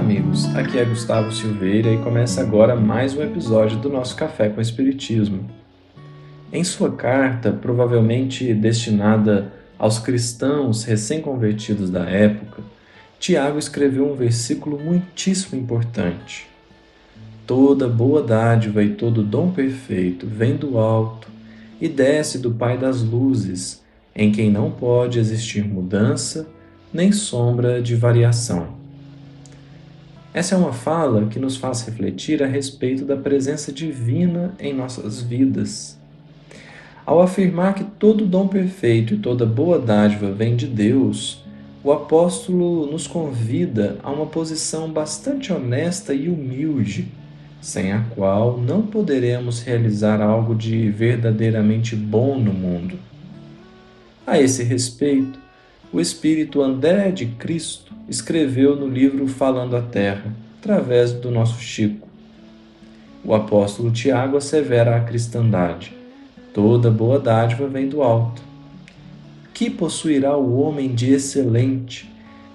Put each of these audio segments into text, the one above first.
Amigos. Aqui é Gustavo Silveira e começa agora mais um episódio do nosso Café com Espiritismo. Em sua carta, provavelmente destinada aos cristãos recém-convertidos da época, Tiago escreveu um versículo muitíssimo importante. Toda boa dádiva e todo dom perfeito vem do alto e desce do Pai das luzes, em quem não pode existir mudança nem sombra de variação. Essa é uma fala que nos faz refletir a respeito da presença divina em nossas vidas. Ao afirmar que todo dom perfeito e toda boa dádiva vem de Deus, o apóstolo nos convida a uma posição bastante honesta e humilde, sem a qual não poderemos realizar algo de verdadeiramente bom no mundo. A esse respeito, o espírito André de Cristo escreveu no livro Falando a Terra, através do nosso Chico. O apóstolo Tiago assevera a cristandade: toda boa dádiva vem do alto. Que possuirá o homem de excelente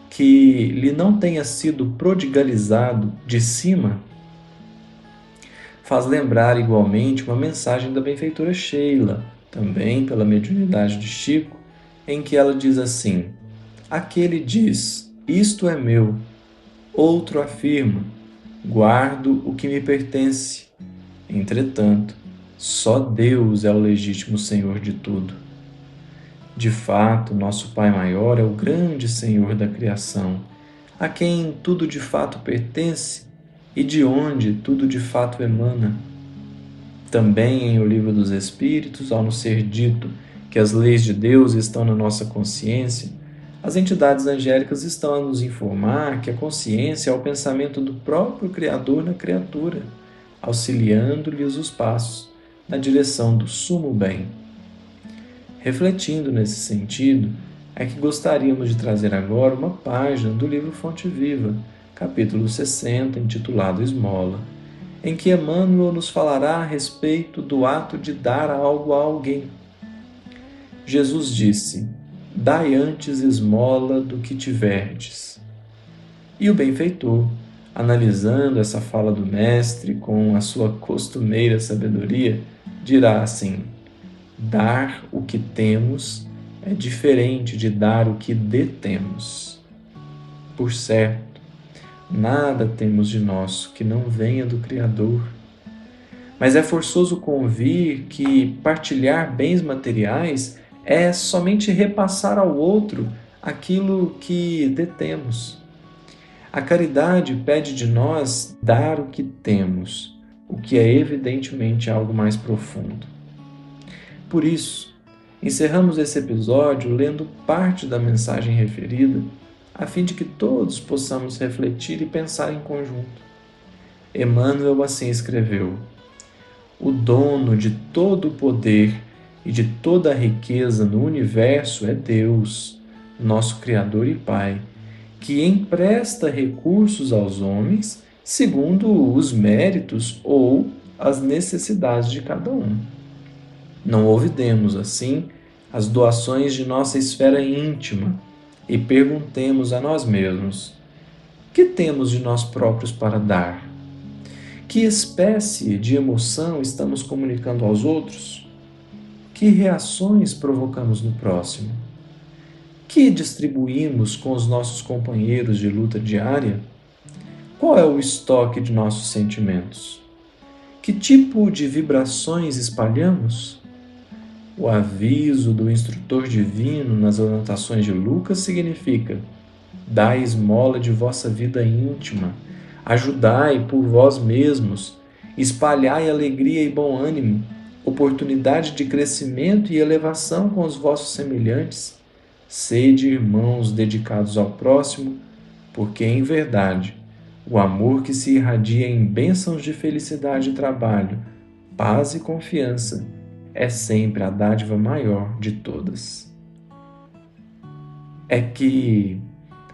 que lhe não tenha sido prodigalizado de cima? Faz lembrar igualmente uma mensagem da benfeitora Sheila, também pela mediunidade de Chico, em que ela diz assim: Aquele diz: Isto é meu. Outro afirma: Guardo o que me pertence. Entretanto, só Deus é o legítimo Senhor de tudo. De fato, nosso Pai Maior é o grande Senhor da criação, a quem tudo de fato pertence e de onde tudo de fato emana. Também em O Livro dos Espíritos, ao nos ser dito que as leis de Deus estão na nossa consciência, as entidades angélicas estão a nos informar que a consciência é o pensamento do próprio Criador na criatura, auxiliando-lhes os passos na direção do sumo bem. Refletindo nesse sentido, é que gostaríamos de trazer agora uma página do livro Fonte Viva, capítulo 60, intitulado Esmola, em que Emmanuel nos falará a respeito do ato de dar algo a alguém Jesus disse: Dai antes esmola do que tiverdes. E o benfeitor, analisando essa fala do Mestre com a sua costumeira sabedoria, dirá assim: Dar o que temos é diferente de dar o que detemos. Por certo, nada temos de nosso que não venha do Criador. Mas é forçoso convir que partilhar bens materiais é somente repassar ao outro aquilo que detemos. A caridade pede de nós dar o que temos, o que é evidentemente algo mais profundo. Por isso, encerramos esse episódio lendo parte da mensagem referida, a fim de que todos possamos refletir e pensar em conjunto. Emmanuel assim escreveu: O dono de todo o poder e de toda a riqueza no universo é Deus, nosso Criador e Pai, que empresta recursos aos homens segundo os méritos ou as necessidades de cada um. Não ouvidemos, assim, as doações de nossa esfera íntima e perguntemos a nós mesmos: que temos de nós próprios para dar? Que espécie de emoção estamos comunicando aos outros? Que reações provocamos no próximo? Que distribuímos com os nossos companheiros de luta diária? Qual é o estoque de nossos sentimentos? Que tipo de vibrações espalhamos? O aviso do instrutor divino nas anotações de Lucas significa: dai esmola de vossa vida íntima, ajudai por vós mesmos, espalhai alegria e bom ânimo, oportunidade de crescimento e elevação com os vossos semelhantes, sede irmãos dedicados ao próximo, porque em verdade o amor que se irradia em bênçãos de felicidade e trabalho, paz e confiança é sempre a dádiva maior de todas. É que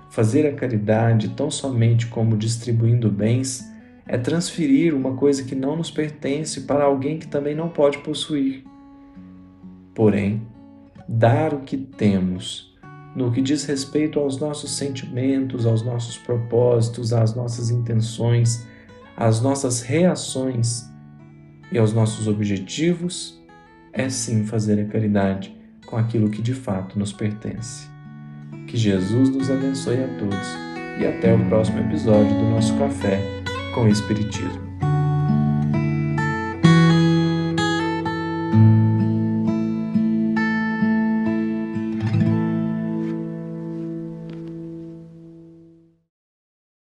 fazer a caridade tão somente como distribuindo bens é transferir uma coisa que não nos pertence para alguém que também não pode possuir. Porém, dar o que temos no que diz respeito aos nossos sentimentos, aos nossos propósitos, às nossas intenções, às nossas reações e aos nossos objetivos, é sim fazer a caridade com aquilo que de fato nos pertence. Que Jesus nos abençoe a todos e até o próximo episódio do nosso Café com o Espiritismo.